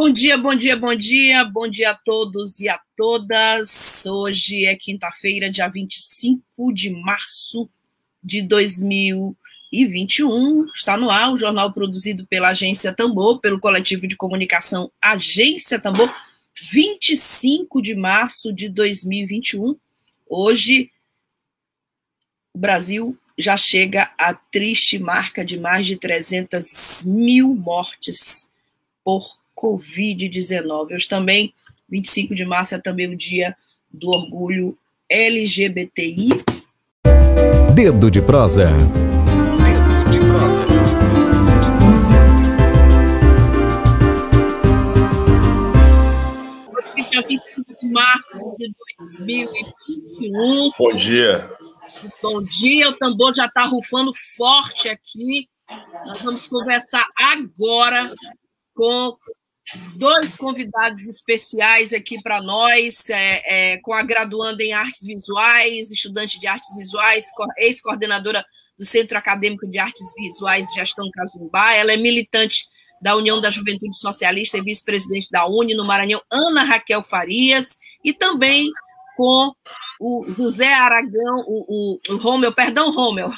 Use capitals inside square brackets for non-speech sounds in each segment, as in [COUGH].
Bom dia, bom dia, bom dia, bom dia a todos e a todas. Hoje é quinta-feira, dia 25 de março de 2021. Está no ar o jornal produzido pela Agência Tambor, pelo coletivo de comunicação Agência Tambor, 25 de março de 2021. Hoje, o Brasil já chega à triste marca de mais de 300 mil mortes por Covid-19. Hoje também, 25 de março, é também o dia do orgulho LGBTI. Dedo de prosa. Dedo de prosa. Hoje, dia 25 de março de 2021. Bom dia. Bom dia, o tambor já está rufando forte aqui. Nós vamos conversar agora com dois convidados especiais aqui para nós, é, é, com a graduanda em artes visuais, estudante de artes visuais, ex-coordenadora do Centro Acadêmico de Artes Visuais Gestão Casumbá. Ela é militante da União da Juventude Socialista e vice-presidente da UNE no Maranhão, Ana Raquel Farias, e também com o José Aragão, o, o, o Romeu, perdão, Romeu,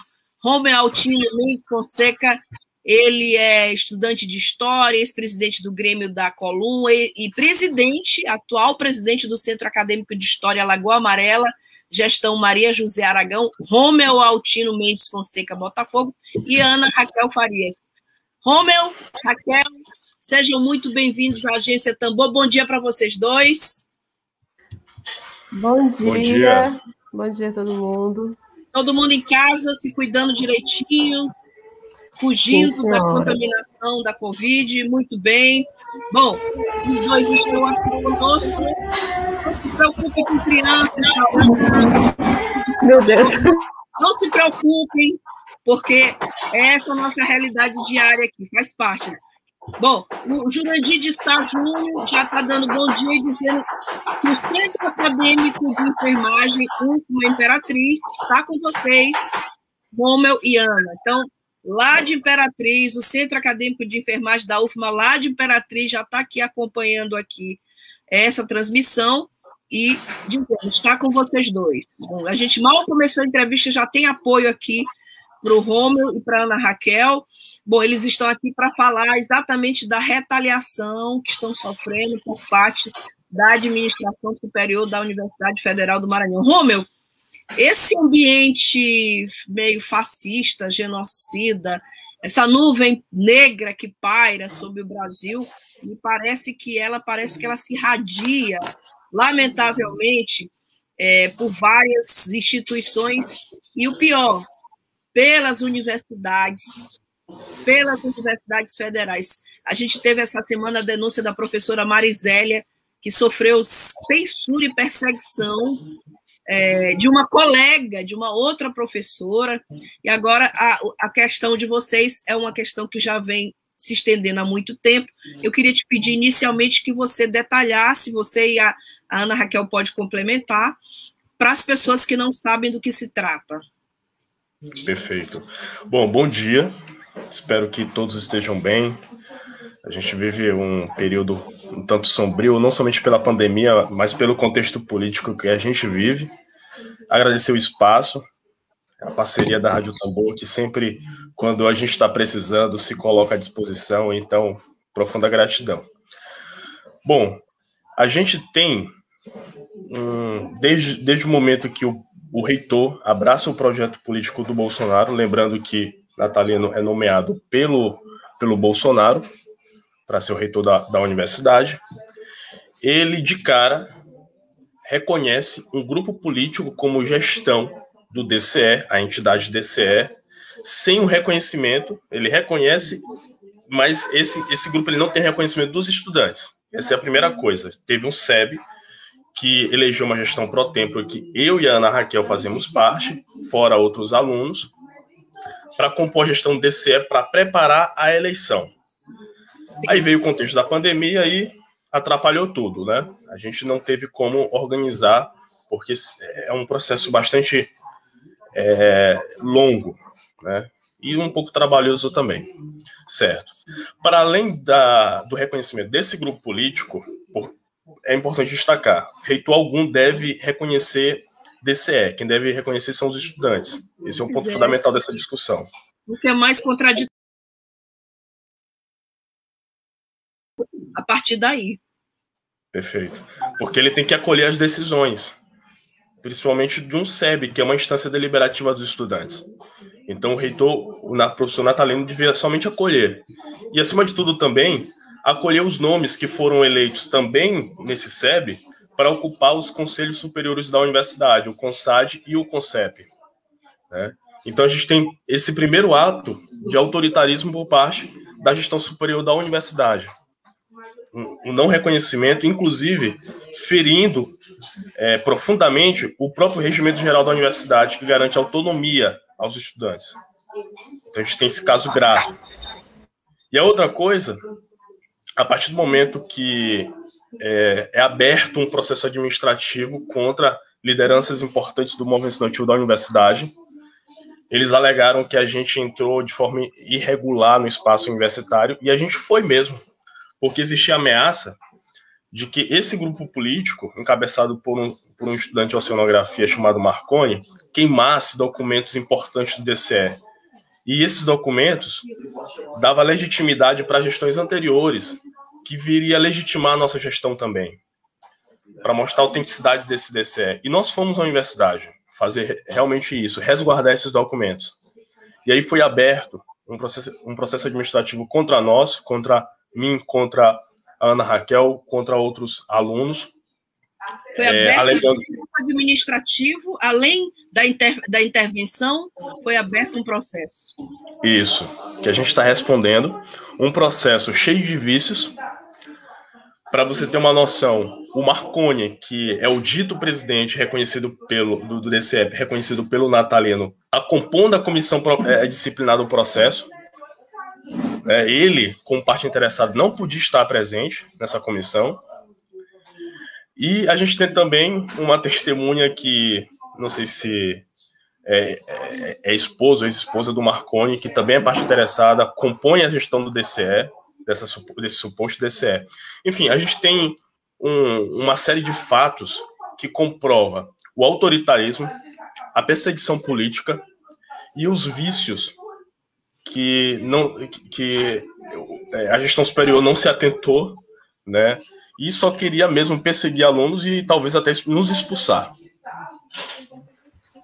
Romeu Altino Mendes Fonseca, ele é estudante de história, ex-presidente do Grêmio da Coluna e, e, presidente, atual presidente do Centro Acadêmico de História Lagoa Amarela, gestão Maria José Aragão, Romeu Altino Mendes Fonseca Botafogo e Ana Raquel Farias. Romeu, Raquel, sejam muito bem-vindos à Agência Tambor. Bom dia para vocês dois. Bom dia. Bom dia. Bom dia a todo mundo. Todo mundo em casa, se cuidando direitinho, fugindo da contaminação da Covid, muito bem. Bom, os dois estão aqui conosco. Não se preocupe com crianças, Meu Deus. Não se preocupem, porque essa é a nossa realidade diária aqui, faz parte. Bom, o Jurandir de Sá Júnior já está dando bom dia e dizendo que o Centro Acadêmico de Enfermagem UFMA Imperatriz está com vocês, Romel e Ana. Então, lá de Imperatriz, o Centro Acadêmico de Enfermagem da UFMA, lá de Imperatriz, já está aqui acompanhando aqui essa transmissão e dizendo, está com vocês dois. Bom, a gente mal começou a entrevista, já tem apoio aqui para o Romeu e para Ana Raquel. Bom, eles estão aqui para falar exatamente da retaliação que estão sofrendo por parte da administração superior da Universidade Federal do Maranhão. Romeu, esse ambiente meio fascista, genocida, essa nuvem negra que paira sobre o Brasil, me parece que ela parece que ela se irradia, lamentavelmente, é, por várias instituições e o pior, pelas universidades, pelas universidades federais. A gente teve essa semana a denúncia da professora Marisélia, que sofreu censura e perseguição é, de uma colega, de uma outra professora, e agora a, a questão de vocês é uma questão que já vem se estendendo há muito tempo. Eu queria te pedir inicialmente que você detalhasse, você e a, a Ana Raquel pode complementar, para as pessoas que não sabem do que se trata. Perfeito. Bom, bom dia. Espero que todos estejam bem. A gente vive um período um tanto sombrio, não somente pela pandemia, mas pelo contexto político que a gente vive. Agradecer o espaço, a parceria da Rádio Tambor, que sempre, quando a gente está precisando, se coloca à disposição. Então, profunda gratidão. Bom, a gente tem, um, desde, desde o momento que o, o reitor abraça o projeto político do Bolsonaro, lembrando que Natalino é nomeado pelo, pelo Bolsonaro, para ser o reitor da, da universidade, ele de cara reconhece um grupo político como gestão do DCE, a entidade DCE, sem o reconhecimento, ele reconhece, mas esse, esse grupo ele não tem reconhecimento dos estudantes. Essa é a primeira coisa. Teve um SEB que elegeu uma gestão pro tempo que eu e a Ana Raquel fazemos parte, fora outros alunos, para compor a gestão do DCE para preparar a eleição. Aí veio o contexto da pandemia e atrapalhou tudo, né? A gente não teve como organizar, porque é um processo bastante é, longo, né? E um pouco trabalhoso também, certo? Para além da, do reconhecimento desse grupo político, é importante destacar: reitor algum deve reconhecer DCE. Quem deve reconhecer são os estudantes. Esse é um ponto é. fundamental dessa discussão. O que é mais contraditório a partir daí. Perfeito. Porque ele tem que acolher as decisões, principalmente de um SEB, que é uma instância deliberativa dos estudantes. Então, o reitor, o professor Natalino, devia somente acolher. E, acima de tudo, também, acolher os nomes que foram eleitos também nesse SEB para ocupar os conselhos superiores da universidade, o CONSAD e o CONCEP. Né? Então, a gente tem esse primeiro ato de autoritarismo por parte da gestão superior da universidade um não reconhecimento, inclusive ferindo é, profundamente o próprio regimento geral da universidade, que garante autonomia aos estudantes. Então a gente tem esse caso grave. E a outra coisa, a partir do momento que é, é aberto um processo administrativo contra lideranças importantes do movimento estudantil da universidade, eles alegaram que a gente entrou de forma irregular no espaço universitário, e a gente foi mesmo porque existia ameaça de que esse grupo político, encabeçado por um, por um estudante de oceanografia chamado Marconi, queimasse documentos importantes do DCE. E esses documentos davam legitimidade para gestões anteriores, que viria a legitimar a nossa gestão também, para mostrar a autenticidade desse DCE. E nós fomos à universidade fazer realmente isso, resguardar esses documentos. E aí foi aberto um processo, um processo administrativo contra nós, contra mim contra a Ana Raquel, contra outros alunos. Foi é, aberto alegando... um administrativo, além da, inter... da intervenção, foi aberto um processo. Isso, que a gente está respondendo. Um processo cheio de vícios. Para você ter uma noção, o Marconi, que é o dito presidente reconhecido pelo do, do DCE, reconhecido pelo Natalino, a compondo a comissão é, disciplinar do processo, é, ele, como parte interessada, não podia estar presente nessa comissão. E a gente tem também uma testemunha que, não sei se é, é, é esposa ou ex-esposa do Marconi, que também é parte interessada, compõe a gestão do DCE, dessa, desse suposto DCE. Enfim, a gente tem um, uma série de fatos que comprova o autoritarismo, a perseguição política e os vícios que não que é, a gestão superior não se atentou, né? E só queria mesmo perseguir alunos e talvez até nos expulsar.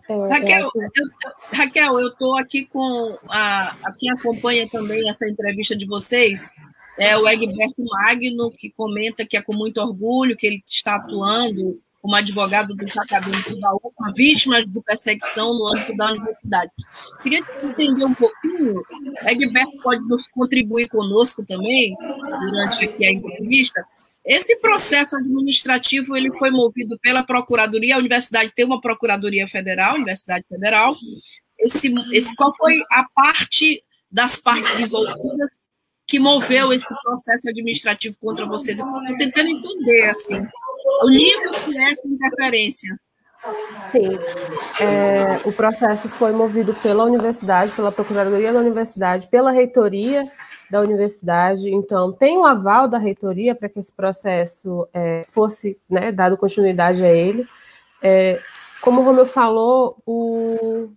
É, Raquel, eu, Raquel, eu estou aqui com a, a, quem acompanha também essa entrevista de vocês é o Egberto Magno, que comenta que é com muito orgulho que ele está atuando como advogado dos acadêmicos da UFMA, vítimas de perseguição no âmbito da universidade. Queria entender um pouquinho, Egberto pode nos contribuir conosco também, durante aqui a entrevista, esse processo administrativo ele foi movido pela Procuradoria, a universidade tem uma Procuradoria Federal, Universidade Federal. Esse, esse, qual foi a parte das partes envolvidas que moveu esse processo administrativo contra vocês? Estou tentando entender assim, o nível que é essa interferência. Sim, é, o processo foi movido pela universidade, pela Procuradoria da Universidade, pela reitoria da universidade. Então, tem o um aval da reitoria para que esse processo é, fosse né, dado continuidade a ele. É, como o Romeu falou, o,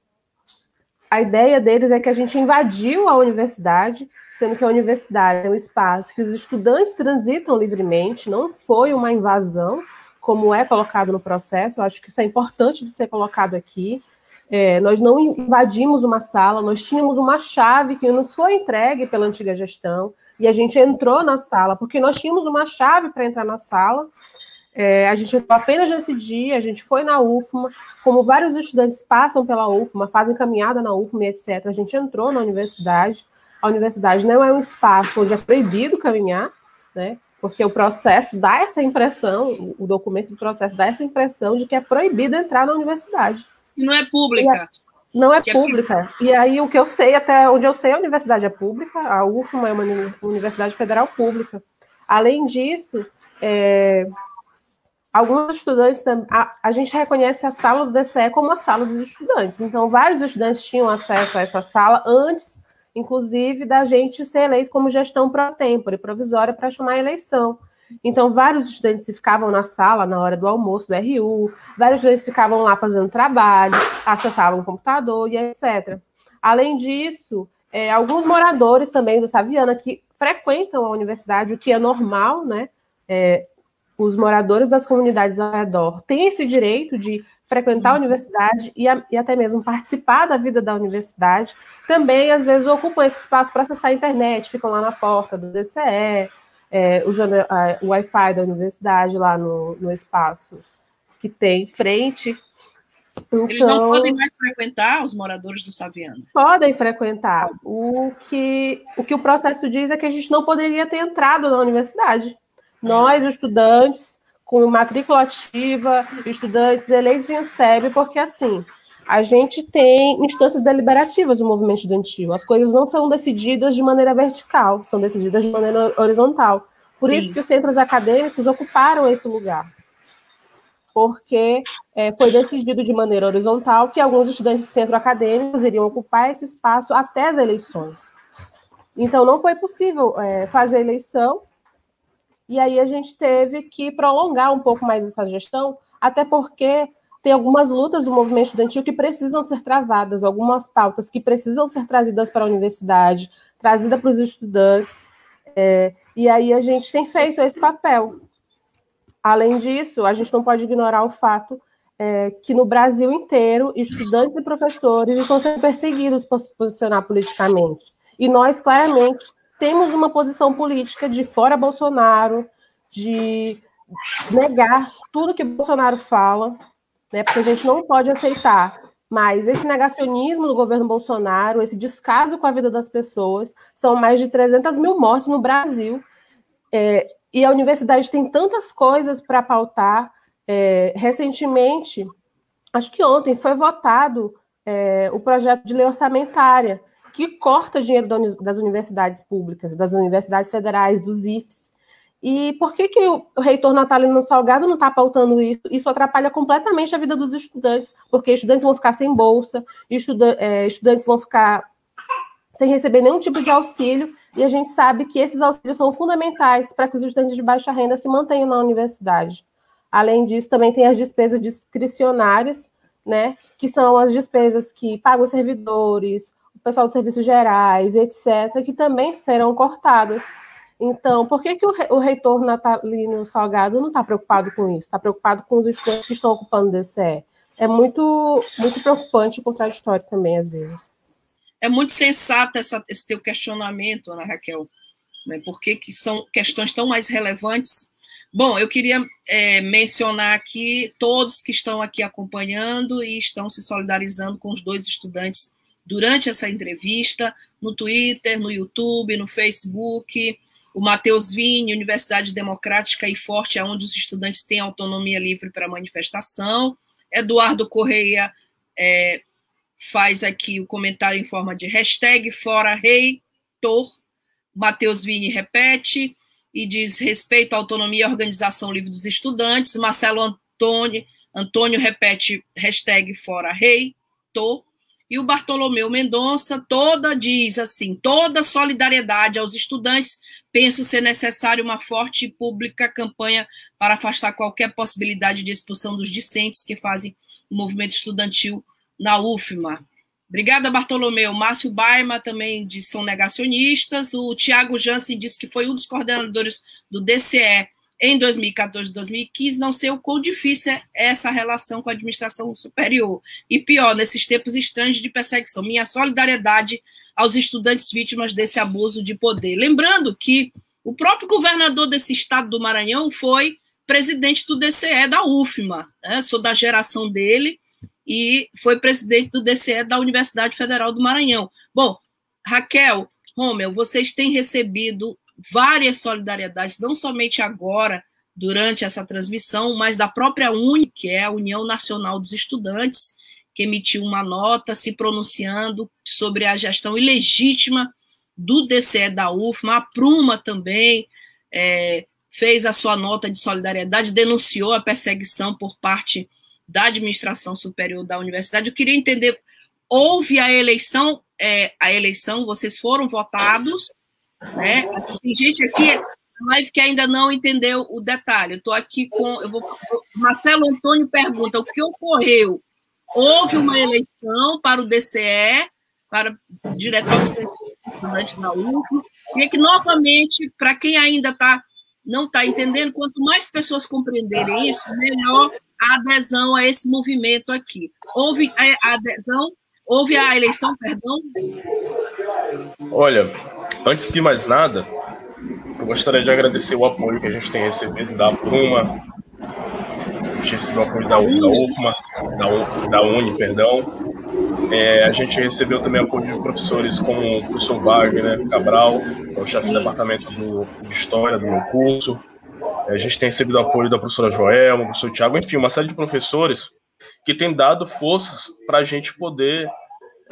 a ideia deles é que a gente invadiu a universidade sendo que a universidade é um espaço que os estudantes transitam livremente, não foi uma invasão, como é colocado no processo, eu acho que isso é importante de ser colocado aqui. É, nós não invadimos uma sala, nós tínhamos uma chave que nos foi entregue pela antiga gestão, e a gente entrou na sala, porque nós tínhamos uma chave para entrar na sala, é, a gente entrou apenas nesse dia, a gente foi na UFMA, como vários estudantes passam pela UFMA, fazem caminhada na UFMA, etc., a gente entrou na universidade, a universidade não é um espaço onde é proibido caminhar, né? porque o processo dá essa impressão, o documento do processo dá essa impressão de que é proibido entrar na universidade. Não é pública. Não é que pública. É... E aí, o que eu sei, até onde eu sei, a universidade é pública, a UFMA é uma universidade federal pública. Além disso, é, alguns estudantes, a, a, gente reconhece a sala do DCE como a sala dos estudantes. Então, vários estudantes tinham acesso a essa sala antes, inclusive, da gente ser eleito como gestão pro tempore, provisória, para chamar a eleição. Então, vários estudantes ficavam na sala na hora do almoço do RU, vários estudantes ficavam lá fazendo trabalho, acessavam o computador e etc. Além disso, é, alguns moradores também do Saviana que frequentam a universidade, o que é normal, né? É, os moradores das comunidades ao redor têm esse direito de frequentar a universidade e, a, e, até mesmo participar da vida da universidade, também às vezes ocupam esse espaço para acessar a internet, ficam lá na porta do DCE, é, usando a, o Wi-Fi da universidade lá no, no espaço que tem frente. Então, Eles não então podem mais frequentar os moradores do Saviano? Podem frequentar. O que, o que o processo diz é que a gente não poderia ter entrado na universidade. Nós, estudantes, com matrícula ativa, estudantes eleitos em SEB, porque assim, a gente tem instâncias deliberativas do movimento estudantil. As coisas não são decididas de maneira vertical, são decididas de maneira horizontal. Por Sim. isso que os centros acadêmicos ocuparam esse lugar. Porque é, foi decidido de maneira horizontal que alguns estudantes de centro acadêmicos iriam ocupar esse espaço até as eleições. Então, não foi possível é, fazer eleição, e aí a gente teve que prolongar um pouco mais essa gestão, até porque tem algumas lutas do movimento estudantil que precisam ser travadas, algumas pautas que precisam ser trazidas para a universidade, trazidas para os estudantes. É, e aí a gente tem feito esse papel. Além disso, a gente não pode ignorar o fato é, que no Brasil inteiro, estudantes e professores estão sendo perseguidos por se posicionar politicamente. E nós, claramente, temos uma posição política de fora Bolsonaro, de negar tudo que Bolsonaro fala, né? Porque a gente não pode aceitar mais esse negacionismo do governo Bolsonaro, esse descaso com a vida das pessoas. São mais de 300 mil mortes no Brasil. É, e a universidade tem tantas coisas para pautar. É, recentemente, acho que ontem, foi votado é, o projeto de lei orçamentária, que corta dinheiro das universidades públicas, das universidades federais, dos IFES. E por que, que o reitor Natalino Salgado não está pautando isso? Isso atrapalha completamente a vida dos estudantes, porque estudantes vão ficar sem bolsa, estuda é, estudantes vão ficar sem receber nenhum tipo de auxílio, e a gente sabe que esses auxílios são fundamentais para que os estudantes de baixa renda se mantenham na universidade. Além disso, também tem as despesas discricionárias, né, que são as despesas que pagam os servidores, o pessoal dos serviços gerais, etc., que também serão cortadas. Então, por que, que o, reitor Natalino Salgado não está preocupado com isso? Está preocupado com os estudantes que estão ocupando o DCE? É muito, muito preocupante e contraditório também, às vezes. É muito sensato essa, esse teu questionamento, Ana Raquel. Né? Por que, que são questões tão mais relevantes? Bom, eu queria é, mencionar aqui todos que estão aqui acompanhando e estão se solidarizando com os dois estudantes durante essa entrevista, no Twitter, no YouTube, no Facebook, o Matheus Vini, Universidade Democrática e Forte, é onde os estudantes têm autonomia livre para manifestação. Eduardo Correia é, faz aqui o comentário em forma de hashtag fora reitor. Matheus Vini repete e diz respeito à autonomia e organização livre dos estudantes. Marcelo Antônio, Antônio repete hashtag fora reitor. E o Bartolomeu Mendonça toda diz assim: toda solidariedade aos estudantes. Penso ser necessário uma forte e pública campanha para afastar qualquer possibilidade de expulsão dos discentes que fazem o movimento estudantil na UFMA. Obrigada, Bartolomeu. Márcio Baima também diz são negacionistas. O Tiago Jansen disse que foi um dos coordenadores do DCE em 2014 2015, não sei o quão difícil é essa relação com a administração superior. E pior, nesses tempos estranhos de perseguição. Minha solidariedade aos estudantes vítimas desse abuso de poder. Lembrando que o próprio governador desse estado do Maranhão foi presidente do DCE da UFMA, né? sou da geração dele, e foi presidente do DCE da Universidade Federal do Maranhão. Bom, Raquel, Romeu, vocês têm recebido várias solidariedades, não somente agora, durante essa transmissão, mas da própria UNE, que é a União Nacional dos Estudantes, que emitiu uma nota se pronunciando sobre a gestão ilegítima do DCE da UFMA, a Pruma também é, fez a sua nota de solidariedade, denunciou a perseguição por parte da administração superior da universidade. Eu queria entender, houve a eleição, é, a eleição, vocês foram votados, né? Tem gente aqui na live que ainda não entendeu o detalhe. Estou aqui com, eu vou, Marcelo Antônio pergunta o que ocorreu. Houve uma eleição para o DCE, para o diretor estudante da UFO. Queria que, novamente, para quem ainda tá, não está entendendo, quanto mais pessoas compreenderem isso, melhor a adesão a esse movimento aqui. Houve a adesão, houve a eleição, perdão? Olha, antes de mais nada, eu gostaria de agradecer o apoio que a gente tem recebido da Pruma, a gente recebeu o apoio da, da UFMA, da, da UNI, perdão, é, a gente recebeu também apoio de professores como o professor Wagner Cabral, que é o chefe do departamento do, de História do meu curso. É, a gente tem recebido apoio da professora Joelma, do professor Tiago, enfim, uma série de professores que têm dado forças para a gente poder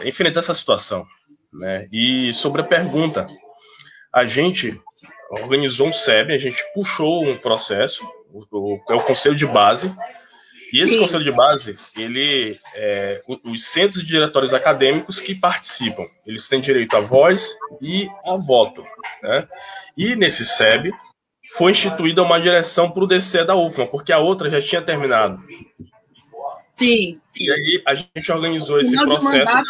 enfrentar essa situação. Né? E sobre a pergunta, a gente organizou um SEB, a gente puxou um processo, o, é o Conselho de Base, e esse Sim. conselho de base, ele, é, os centros de diretórios acadêmicos que participam, eles têm direito à voz e a voto. Né? E nesse SEB foi instituída uma direção para o DC da UFMA, porque a outra já tinha terminado. Sim. E aí a gente organizou esse processo. Mandato,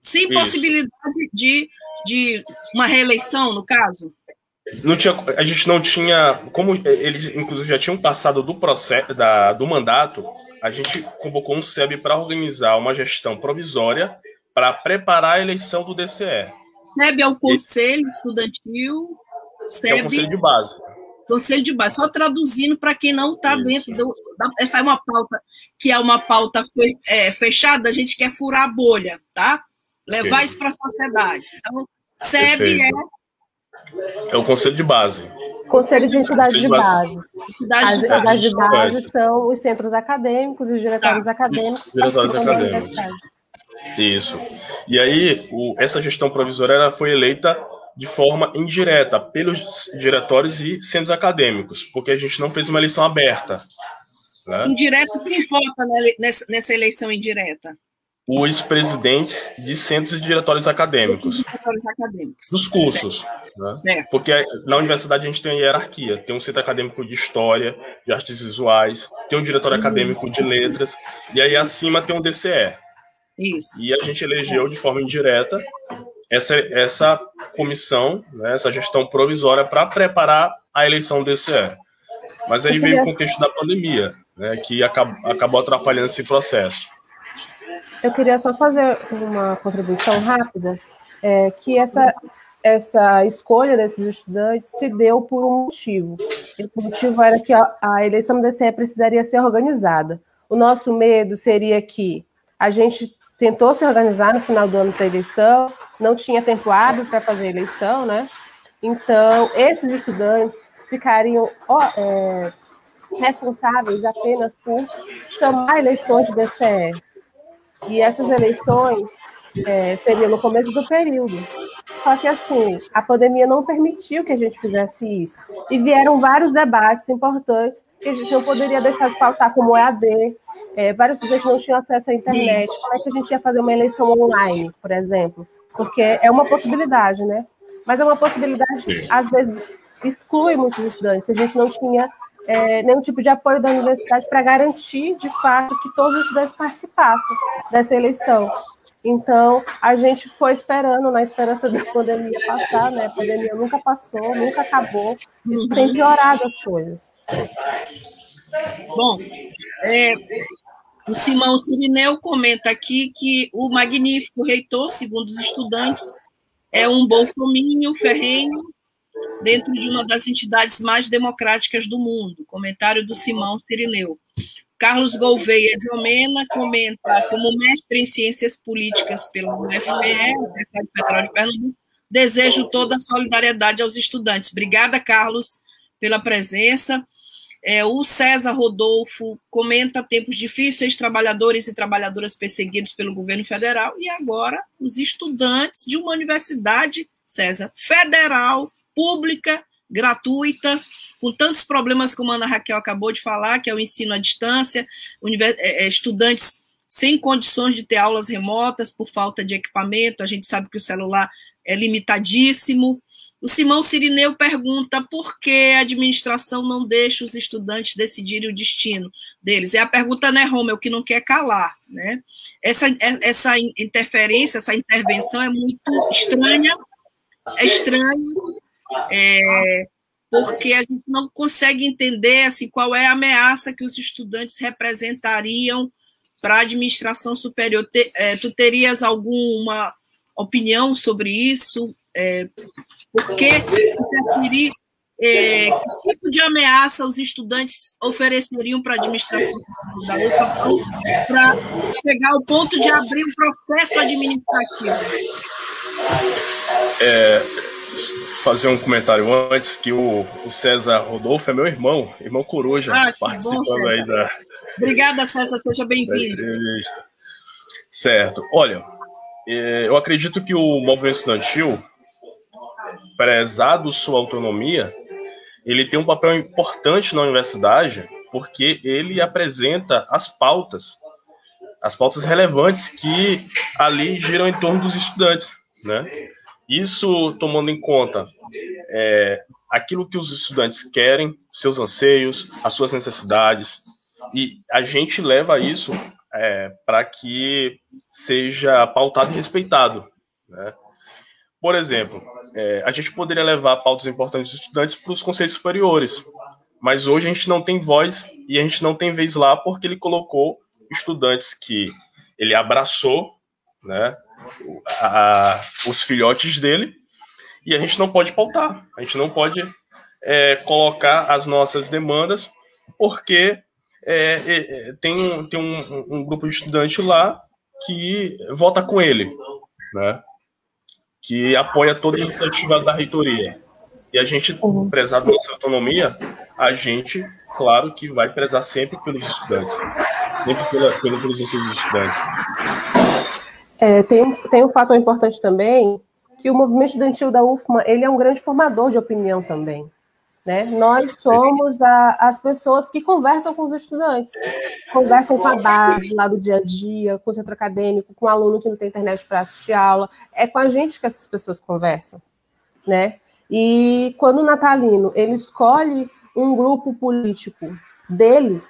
sem Isso. possibilidade de, de uma reeleição, no caso? não tinha, a gente não tinha, como eles inclusive já tinham passado do processo da, do mandato, a gente convocou um SEB para organizar uma gestão provisória para preparar a eleição do DCE. SEB é o Conselho Estudantil, SEB, é o Conselho de Base. Conselho de Base, só traduzindo para quem não está dentro do. Da, essa é uma pauta que é uma pauta é, fechada, a gente quer furar a bolha, tá? Levar isso para a sociedade. Então, SEB é é o conselho de base. Conselho de entidades de base. As entidades de base são os centros acadêmicos e os diretórios tá. acadêmicos. Diretórios acadêmicos. Isso. E aí, o, essa gestão provisória ela foi eleita de forma indireta pelos diretórios e centros acadêmicos, porque a gente não fez uma eleição aberta. Né? Indireta, quem vota nessa eleição indireta? Os presidentes de centros e diretórios acadêmicos. Diretórios acadêmicos. Dos cursos. Né? É. Porque na universidade a gente tem a hierarquia. Tem um centro acadêmico de história, de artes visuais, tem um diretório uhum. acadêmico de letras, e aí acima tem um DCE. Isso. E a gente elegeu de forma indireta essa, essa comissão, né, essa gestão provisória para preparar a eleição do DCE. Mas aí veio o contexto da pandemia, né, que acabou, acabou atrapalhando esse processo. Eu queria só fazer uma contribuição rápida, é, que essa, essa escolha desses estudantes se deu por um motivo. Esse motivo era que a, a eleição do DCE precisaria ser organizada. O nosso medo seria que a gente tentou se organizar no final do ano da eleição, não tinha tempo hábil para fazer a eleição, né? Então, esses estudantes ficariam é, responsáveis apenas por chamar eleições de DCE. E essas eleições é, seriam no começo do período. Só que, assim, a pandemia não permitiu que a gente fizesse isso. E vieram vários debates importantes que a gente não poderia deixar de pautar, como EAD. É, vários estudantes não tinham acesso à internet. Como é que a gente ia fazer uma eleição online, por exemplo? Porque é uma possibilidade, né? Mas é uma possibilidade, às vezes, exclui muitos estudantes. A gente não tinha é, nenhum tipo de apoio da universidade para garantir, de fato, que todos os estudantes participassem dessa eleição. Então, a gente foi esperando, na esperança da pandemia passar, né? A pandemia nunca passou, nunca acabou. Isso tem piorado as coisas. Bom, é, o Simão Sirineu comenta aqui que o magnífico reitor, segundo os estudantes, é um bolsominho ferrenho dentro de uma das entidades mais democráticas do mundo. Comentário do Simão Sirineu. Carlos Gouveia de Omena comenta como mestre em ciências políticas pela UFPE, Universidade Federal de Pernambuco, Desejo toda a solidariedade aos estudantes. Obrigada, Carlos, pela presença. É, o César Rodolfo comenta tempos difíceis, trabalhadores e trabalhadoras perseguidos pelo governo federal, e agora os estudantes de uma universidade, César, federal, pública, gratuita, com tantos problemas como a Ana Raquel acabou de falar, que é o ensino à distância, é, é, estudantes sem condições de ter aulas remotas por falta de equipamento, a gente sabe que o celular é limitadíssimo, o Simão Sirineu pergunta por que a administração não deixa os estudantes decidirem o destino deles. É a pergunta, né, Romeu, que não quer calar. Né? Essa, essa interferência, essa intervenção é muito estranha, é estranha, é, porque a gente não consegue entender assim, qual é a ameaça que os estudantes representariam para a administração superior. É, tu terias alguma opinião sobre isso? É, porque interferir, é, que tipo de ameaça os estudantes ofereceriam para a administração da UFA para chegar ao ponto de abrir um processo administrativo? É, fazer um comentário antes que o, o, César Rodolfo é meu irmão, irmão Coruja, ah, participando bom, aí da. Obrigada, César, seja bem-vindo. Certo. Olha, é, eu acredito que o movimento estudantil prezado sua autonomia, ele tem um papel importante na universidade, porque ele apresenta as pautas, as pautas relevantes que ali giram em torno dos estudantes, né? Isso tomando em conta é, aquilo que os estudantes querem, seus anseios, as suas necessidades, e a gente leva isso é, para que seja pautado e respeitado, né? Por exemplo, é, a gente poderia levar pautas importantes dos estudantes para os conselhos superiores, mas hoje a gente não tem voz e a gente não tem vez lá porque ele colocou estudantes que ele abraçou, né, a, os filhotes dele, e a gente não pode pautar, a gente não pode é, colocar as nossas demandas, porque é, é, tem, tem um, um, grupo de estudantes lá que vota com ele, né? que apoia toda a iniciativa da reitoria. E a gente, uhum. prezar da nossa autonomia, a gente, claro, que vai prezar sempre pelos estudantes, sempre pela, pela presença dos estudantes. É, tem, tem um fator importante também, que o movimento estudantil da UFMA, ele é um grande formador de opinião também. Né? Nós somos a, as pessoas que conversam com os estudantes, conversam com a base lá do dia a dia, com o centro acadêmico, com o aluno que não tem internet para assistir aula. É com a gente que essas pessoas conversam. Né? E quando o Natalino ele escolhe um grupo político dele,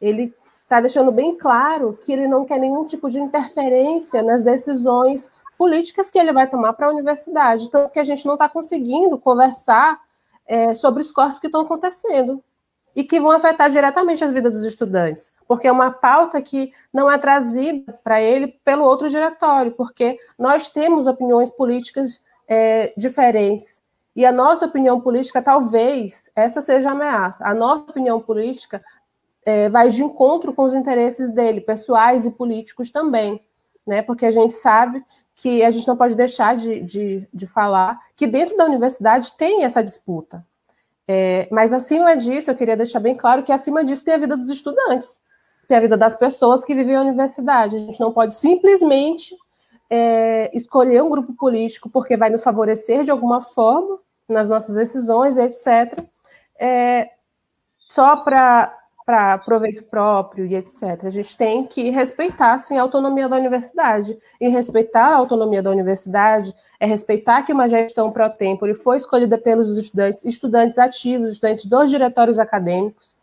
ele está deixando bem claro que ele não quer nenhum tipo de interferência nas decisões políticas que ele vai tomar para a universidade. Tanto que a gente não está conseguindo conversar é, sobre os cortes que estão acontecendo e que vão afetar diretamente a vida dos estudantes, porque é uma pauta que não é trazida para ele pelo outro diretório, porque nós temos opiniões políticas é, diferentes. E a nossa opinião política, talvez, essa seja a ameaça. A nossa opinião política é, vai de encontro com os interesses dele, pessoais e políticos também, né? Porque a gente sabe que a gente não pode deixar de, de, de falar que dentro da universidade tem essa disputa. É, mas acima disso, eu queria deixar bem claro que acima disso tem a vida dos estudantes, tem a vida das pessoas que vivem a universidade. A gente não pode simplesmente é, escolher um grupo político porque vai nos favorecer de alguma forma nas nossas decisões, etc., é, só para para proveito próprio e etc. A gente tem que respeitar sim, a autonomia da universidade. E respeitar a autonomia da universidade é respeitar que uma gestão pro tempore foi escolhida pelos estudantes, estudantes ativos, estudantes dos diretórios acadêmicos.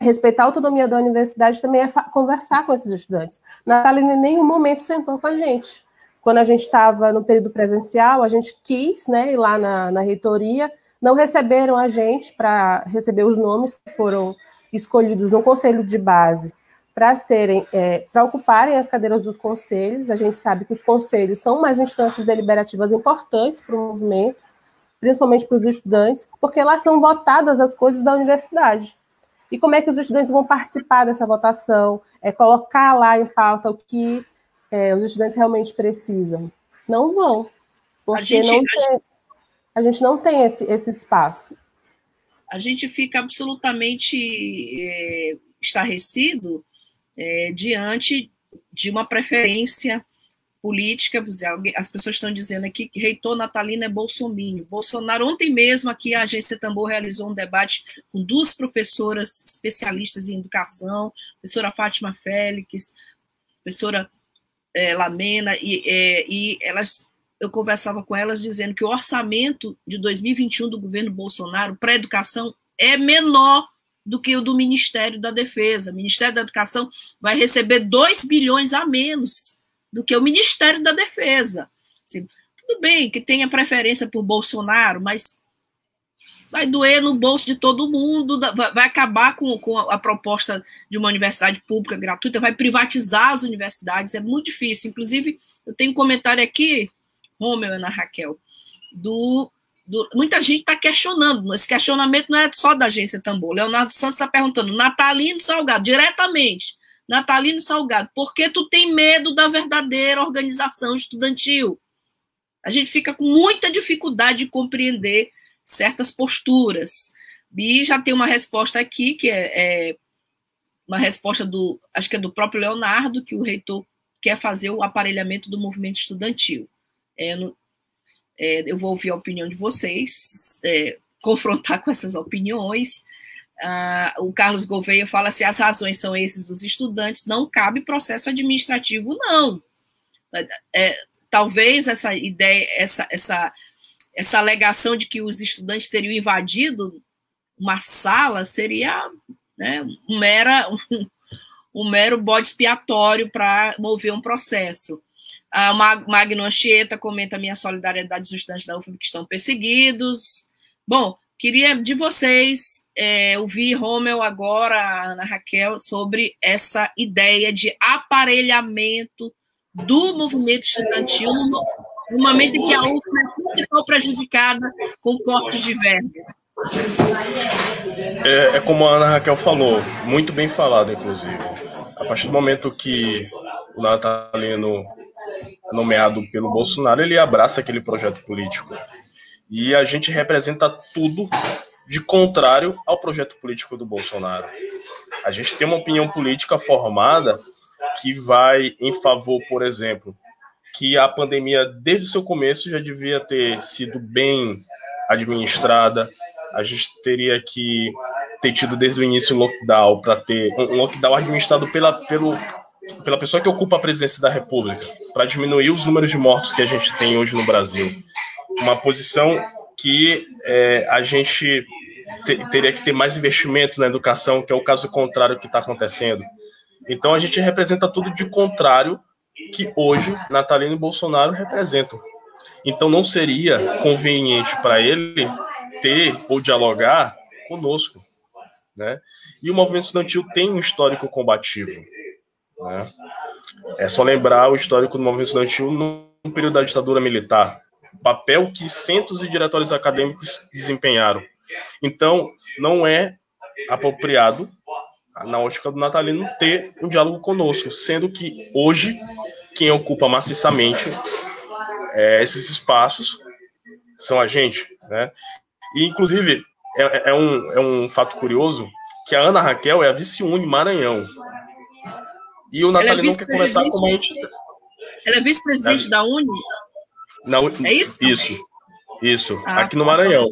Respeitar a autonomia da universidade também é conversar com esses estudantes. Natália em nenhum momento sentou com a gente. Quando a gente estava no período presencial, a gente quis né, ir lá na, na reitoria, não receberam a gente para receber os nomes que foram escolhidos no conselho de base para serem, é, para ocuparem as cadeiras dos conselhos. A gente sabe que os conselhos são mais instâncias deliberativas importantes para o movimento, principalmente para os estudantes, porque lá são votadas as coisas da universidade. E como é que os estudantes vão participar dessa votação? É colocar lá em pauta o que é, os estudantes realmente precisam? Não vão. Porque a gente não tem, a gente não tem esse, esse espaço. A gente fica absolutamente é, estarrecido é, diante de uma preferência política, as pessoas estão dizendo aqui que reitor natalino é bolsomínio. Bolsonaro, ontem mesmo aqui a agência Tambor realizou um debate com duas professoras especialistas em educação, professora Fátima Félix, professora é, Lamena, e, é, e elas, eu conversava com elas dizendo que o orçamento de 2021 do governo Bolsonaro para educação é menor do que o do Ministério da Defesa. O Ministério da Educação vai receber 2 bilhões a menos do que o Ministério da Defesa. Assim, tudo bem que tenha preferência por Bolsonaro, mas vai doer no bolso de todo mundo, vai acabar com, com a proposta de uma universidade pública gratuita, vai privatizar as universidades, é muito difícil. Inclusive, eu tenho um comentário aqui, Romeu e Ana Raquel, do do, muita gente está questionando, esse questionamento não é só da agência Tambor. Leonardo Santos está perguntando, Natalino Salgado, diretamente, Natalino Salgado, por que tu tem medo da verdadeira organização estudantil? A gente fica com muita dificuldade de compreender certas posturas. E já tem uma resposta aqui, que é, é uma resposta do, acho que é do próprio Leonardo, que o reitor quer fazer o aparelhamento do movimento estudantil. É, é, eu vou ouvir a opinião de vocês, é, confrontar com essas opiniões. Ah, o Carlos Gouveia fala se as razões são esses dos estudantes, não cabe processo administrativo, não. É, talvez essa ideia, essa, essa, essa alegação de que os estudantes teriam invadido uma sala seria né, um, mera, um, [LAUGHS] um mero bode expiatório para mover um processo. A Magno Anchieta comenta minha solidariedade aos estudantes da UFM que estão perseguidos. Bom, queria de vocês é, ouvir Romel agora, a Ana Raquel, sobre essa ideia de aparelhamento do movimento estudantil no momento em que a UFM é principal prejudicada com cortes de verba. É, é como a Ana Raquel falou, muito bem falado, inclusive. A partir do momento que o Natalino nomeado pelo Bolsonaro, ele abraça aquele projeto político. E a gente representa tudo de contrário ao projeto político do Bolsonaro. A gente tem uma opinião política formada que vai em favor, por exemplo, que a pandemia, desde o seu começo, já devia ter sido bem administrada. A gente teria que ter tido desde o início lockdown para ter um lockdown administrado pela, pelo, pela pessoa que ocupa a presidência da República, para diminuir os números de mortos que a gente tem hoje no Brasil. Uma posição que é, a gente te, teria que ter mais investimento na educação, que é o caso contrário que está acontecendo. Então a gente representa tudo de contrário que hoje Natalino e Bolsonaro representam. Então não seria conveniente para ele ter ou dialogar conosco. Né? E o movimento estudantil tem um histórico combativo. Né? É só lembrar o histórico do movimento estudantil no período da ditadura militar, papel que centros de diretórios acadêmicos desempenharam. Então, não é apropriado, na ótica do Natalino, ter um diálogo conosco, sendo que hoje quem ocupa maciçamente é, esses espaços são a gente. Né? E, inclusive, é, é, um, é um fato curioso que a Ana Raquel é a vice-uni Maranhão. E o Natalino é quer conversar com uma entidade. Ela é vice-presidente da Uni? Na, é isso? Isso. Isso, ah, aqui no Maranhão.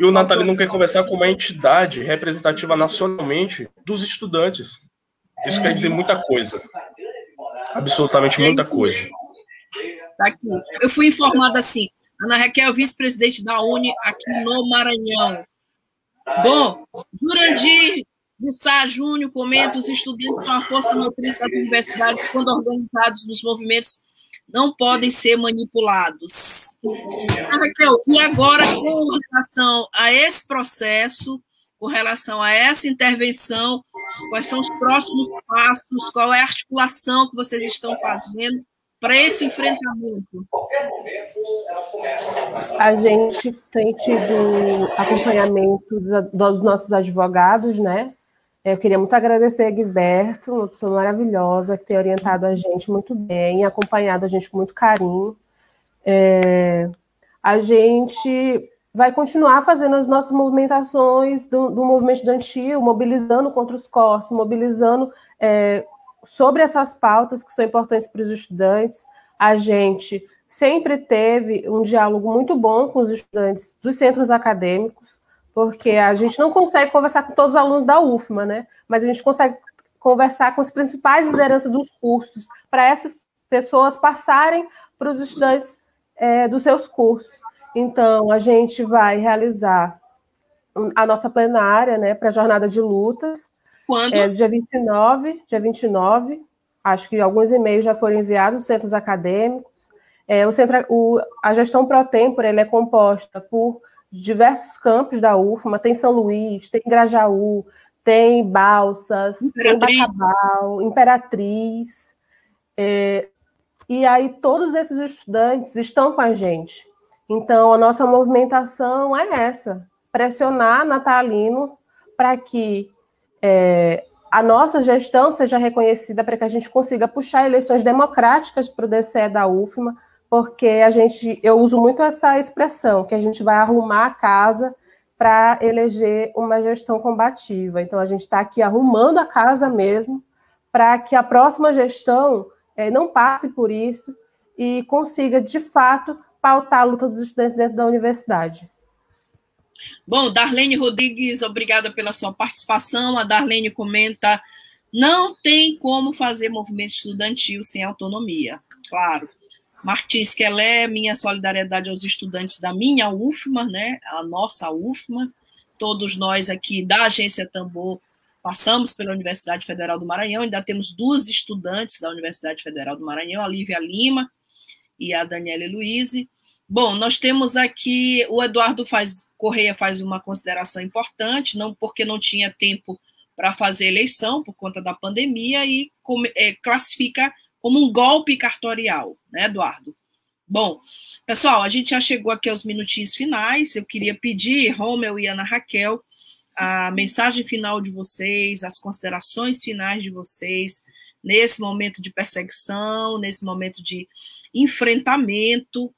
E o Natalino quer conversar com uma entidade representativa nacionalmente dos estudantes. Isso quer dizer muita coisa. Absolutamente muita coisa. Tá aqui. Eu fui informada assim. Ana Raquel, vice-presidente da Uni aqui no Maranhão. Bom, Jurandir de Sá Júnior comenta: os estudantes são a força motriz das universidades, quando organizados nos movimentos, não podem ser manipulados. Ah, Raquel, e agora, com relação a esse processo, com relação a essa intervenção, quais são os próximos passos, qual é a articulação que vocês estão fazendo para esse enfrentamento? A gente tem tido acompanhamento dos nossos advogados, né? Eu queria muito agradecer a Guiberto, uma pessoa maravilhosa, que tem orientado a gente muito bem, acompanhado a gente com muito carinho. É, a gente vai continuar fazendo as nossas movimentações do, do movimento estudantil, mobilizando contra os cortes, mobilizando é, sobre essas pautas que são importantes para os estudantes. A gente sempre teve um diálogo muito bom com os estudantes dos centros acadêmicos, porque a gente não consegue conversar com todos os alunos da UFMA, né? Mas a gente consegue conversar com as principais lideranças dos cursos, para essas pessoas passarem para os estudantes é, dos seus cursos. Então, a gente vai realizar a nossa plenária, né, para a jornada de lutas. Quando? É, dia 29, dia 29. Acho que alguns e-mails já foram enviados centros acadêmicos. É, o centro, o, a gestão pro tempore é composta por diversos campos da UFMA, tem São Luís, tem Grajaú, tem Balsas, Imperatriz. tem Bacabal, Imperatriz. É, e aí todos esses estudantes estão com a gente. Então, a nossa movimentação é essa: pressionar Natalino para que é, a nossa gestão seja reconhecida, para que a gente consiga puxar eleições democráticas para o DCE da UFMA, porque a gente, eu uso muito essa expressão, que a gente vai arrumar a casa para eleger uma gestão combativa. Então, a gente está aqui arrumando a casa mesmo, para que a próxima gestão é, não passe por isso e consiga, de fato, pautar a luta dos estudantes dentro da universidade. Bom, Darlene Rodrigues, obrigada pela sua participação. A Darlene comenta: não tem como fazer movimento estudantil sem autonomia. Claro. Martins Quelé, minha solidariedade aos estudantes da minha UFMA, né? A nossa UFMA. Todos nós aqui da Agência Tambor passamos pela Universidade Federal do Maranhão, ainda temos duas estudantes da Universidade Federal do Maranhão, a Lívia Lima e a Daniela Luiz. Bom, nós temos aqui o Eduardo faz, Correia faz uma consideração importante, não porque não tinha tempo para fazer eleição por conta da pandemia e é, classifica como um golpe cartorial, né, Eduardo? Bom, pessoal, a gente já chegou aqui aos minutinhos finais. Eu queria pedir, Romeu e Ana Raquel, a mensagem final de vocês, as considerações finais de vocês nesse momento de perseguição, nesse momento de enfrentamento,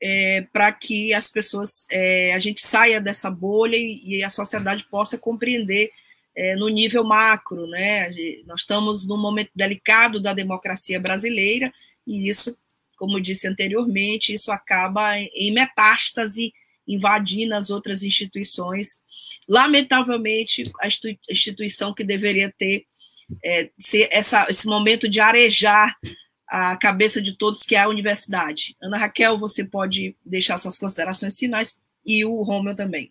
é, para que as pessoas, é, a gente saia dessa bolha e, e a sociedade possa compreender é, no nível macro, né? Nós estamos num momento delicado da democracia brasileira e isso, como disse anteriormente, isso acaba em metástase invadindo as outras instituições. Lamentavelmente, a instituição que deveria ter é, essa, esse momento de arejar a cabeça de todos, que é a universidade. Ana Raquel, você pode deixar suas considerações finais e o Romeu também.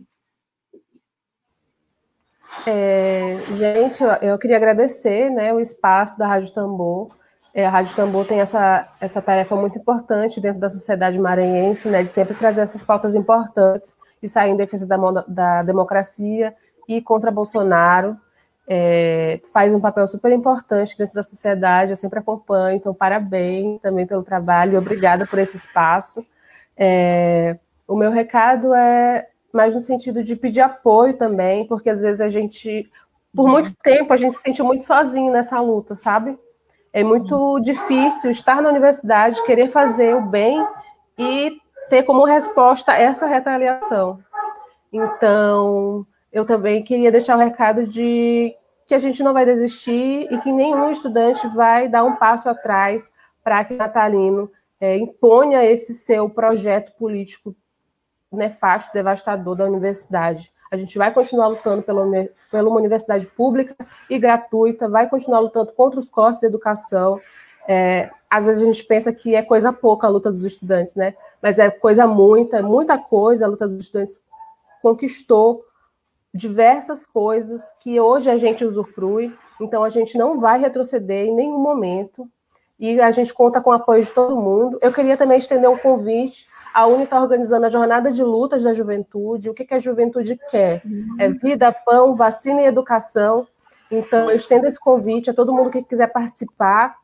É, gente, eu queria agradecer né, o espaço da Rádio Tambor. É, a Rádio Tambor tem essa, essa tarefa muito importante dentro da sociedade maranhense, né, de sempre trazer essas pautas importantes e sair em defesa da, da democracia e contra Bolsonaro é, faz um papel super importante dentro da sociedade, eu sempre acompanho, então parabéns também pelo trabalho obrigada por esse espaço. É, o meu recado é mais no sentido de pedir apoio também, porque às vezes a gente, por muito tempo, a gente se sente muito sozinho nessa luta, sabe? É muito difícil estar na universidade, querer fazer o bem e ter como resposta essa retaliação. Então, eu também queria deixar o recado de que a gente não vai desistir e que nenhum estudante vai dar um passo atrás para que Natalino é, imponha esse seu projeto político nefasto, devastador da universidade. A gente vai continuar lutando pela, pela uma universidade pública e gratuita, vai continuar lutando contra os costos de educação. É, às vezes a gente pensa que é coisa pouca a luta dos estudantes, né? Mas é coisa muita, muita coisa a luta dos estudantes conquistou diversas coisas que hoje a gente usufrui, então a gente não vai retroceder em nenhum momento e a gente conta com o apoio de todo mundo. Eu queria também estender um convite. A UNI está organizando a jornada de lutas da juventude. O que, que a juventude quer? É vida, pão, vacina e educação. Então, eu estendo esse convite a todo mundo que quiser participar.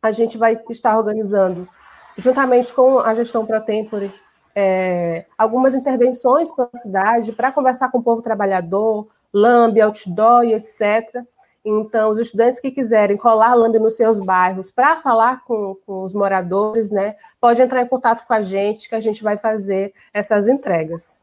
A gente vai estar organizando, juntamente com a gestão Pro Tempore, é, algumas intervenções pela cidade para conversar com o povo trabalhador, lambe, outdoor e etc. Então, os estudantes que quiserem colar lâmpada nos seus bairros para falar com, com, os moradores, né, pode entrar em contato com a gente, que a gente vai fazer essas entregas.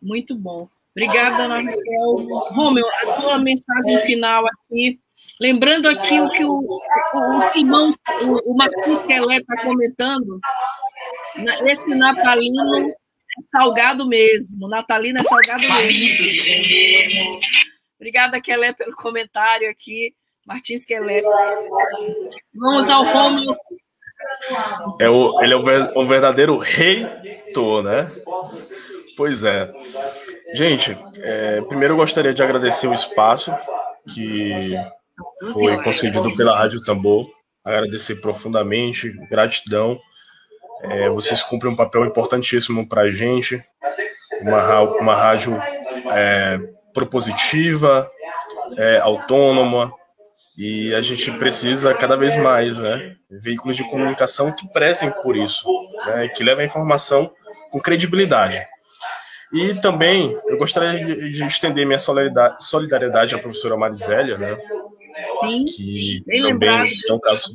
Muito bom. Obrigada, Ana Raquel. Romeu, a tua mensagem final aqui. Lembrando aqui o que o, o, o Simão, o, o Marcos Kelé está comentando, esse natalino é salgado mesmo. Natalino é salgado mesmo. Obrigada, Kelé, pelo comentário aqui. Martins Kelé. Vamos ao Romeu. É o, ele é o, verdadeiro reitor, né? Pois é. Gente, é, primeiro eu gostaria de agradecer o espaço que foi concedido pela Rádio Tambor. Agradecer profundamente, gratidão. É, vocês cumprem um papel importantíssimo para a gente, uma, uma rádio é, propositiva, é, autônoma, e a gente precisa cada vez mais, né? Veículos de comunicação que prezem por isso, né? que levem a informação com credibilidade. E também eu gostaria de, de estender minha solidariedade, à professora Marisélia, né? Sim, que sim, também tem um caso,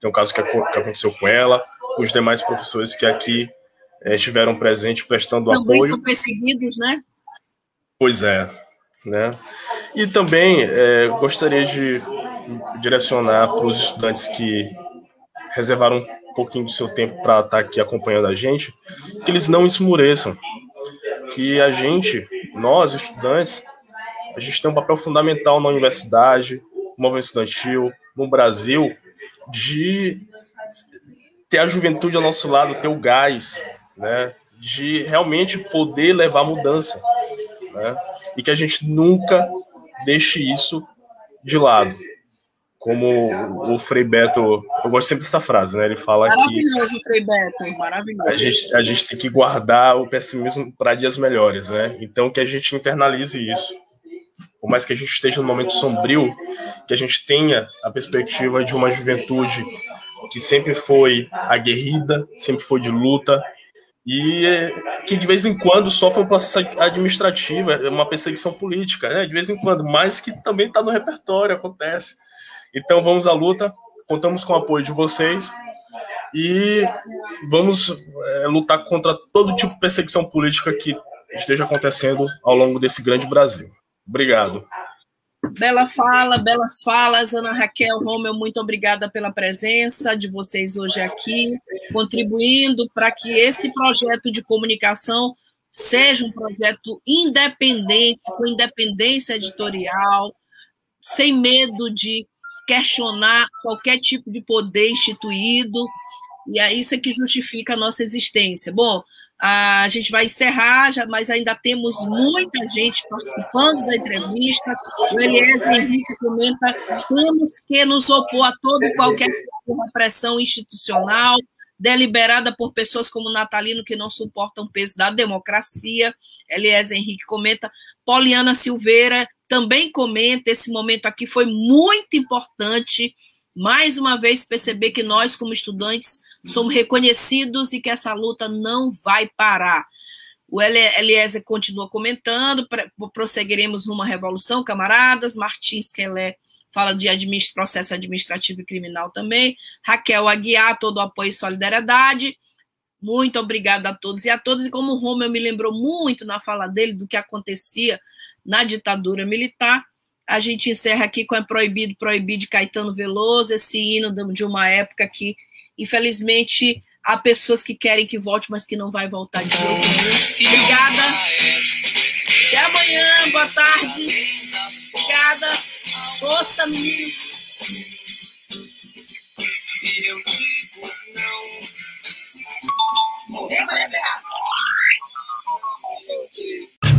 tem um caso que, aconteceu com ela, os demais professores que aqui é, estiveram presentes prestando também apoio. Também são perseguidos, né? Pois é, né? E também é, gostaria de direcionar para os estudantes que reservaram um pouquinho do seu tempo para estar aqui acompanhando a gente, que eles não esmureçam, que a gente, nós estudantes, a gente tem um papel fundamental na universidade, no movimento estudantil, no Brasil, de ter a juventude ao nosso lado, ter o gás, né, de realmente poder levar mudança, né, e que a gente nunca deixe isso de lado. Como o Frei Beto, eu gosto sempre dessa frase, né? Ele fala maravilhoso, que. Frei Beto, maravilhoso. A gente, a gente tem que guardar o pessimismo para dias melhores, né? Então que a gente internalize isso. Por mais que a gente esteja num momento sombrio, que a gente tenha a perspectiva de uma juventude que sempre foi aguerrida, sempre foi de luta, e que de vez em quando sofre um processo administrativo, é uma perseguição política, né? de vez em quando, mas que também está no repertório, acontece. Então vamos à luta, contamos com o apoio de vocês e vamos é, lutar contra todo tipo de perseguição política que esteja acontecendo ao longo desse grande Brasil. Obrigado. Bela fala, belas falas. Ana Raquel Romeu, muito obrigada pela presença de vocês hoje aqui, contribuindo para que esse projeto de comunicação seja um projeto independente, com independência editorial, sem medo de questionar qualquer tipo de poder instituído, e é isso que justifica a nossa existência. Bom, a gente vai encerrar, já, mas ainda temos muita gente participando da entrevista. O Eliezer Henrique comenta: temos que nos opor a todo e qualquer repressão institucional deliberada por pessoas como Natalino que não suportam o peso da democracia. Eliezer Henrique comenta. Poliana Silveira também comenta: esse momento aqui foi muito importante. Mais uma vez, perceber que nós, como estudantes, somos reconhecidos e que essa luta não vai parar. O Eliezer continua comentando, prosseguiremos numa revolução, camaradas. Martins Kelé fala de administ processo administrativo e criminal também. Raquel Aguiar, todo apoio e solidariedade. Muito obrigada a todos e a todas. E como o Romeu me lembrou muito na fala dele do que acontecia na ditadura militar, a gente encerra aqui com a Proibido, Proibido de Caetano Veloso, esse hino de uma época que Infelizmente, há pessoas que querem que volte, mas que não vai voltar de nenhum. Obrigada. Até amanhã. Boa tarde. Obrigada. Força, meninos.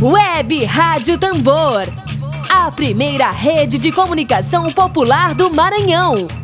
Web Rádio Tambor. A primeira rede de comunicação popular do Maranhão.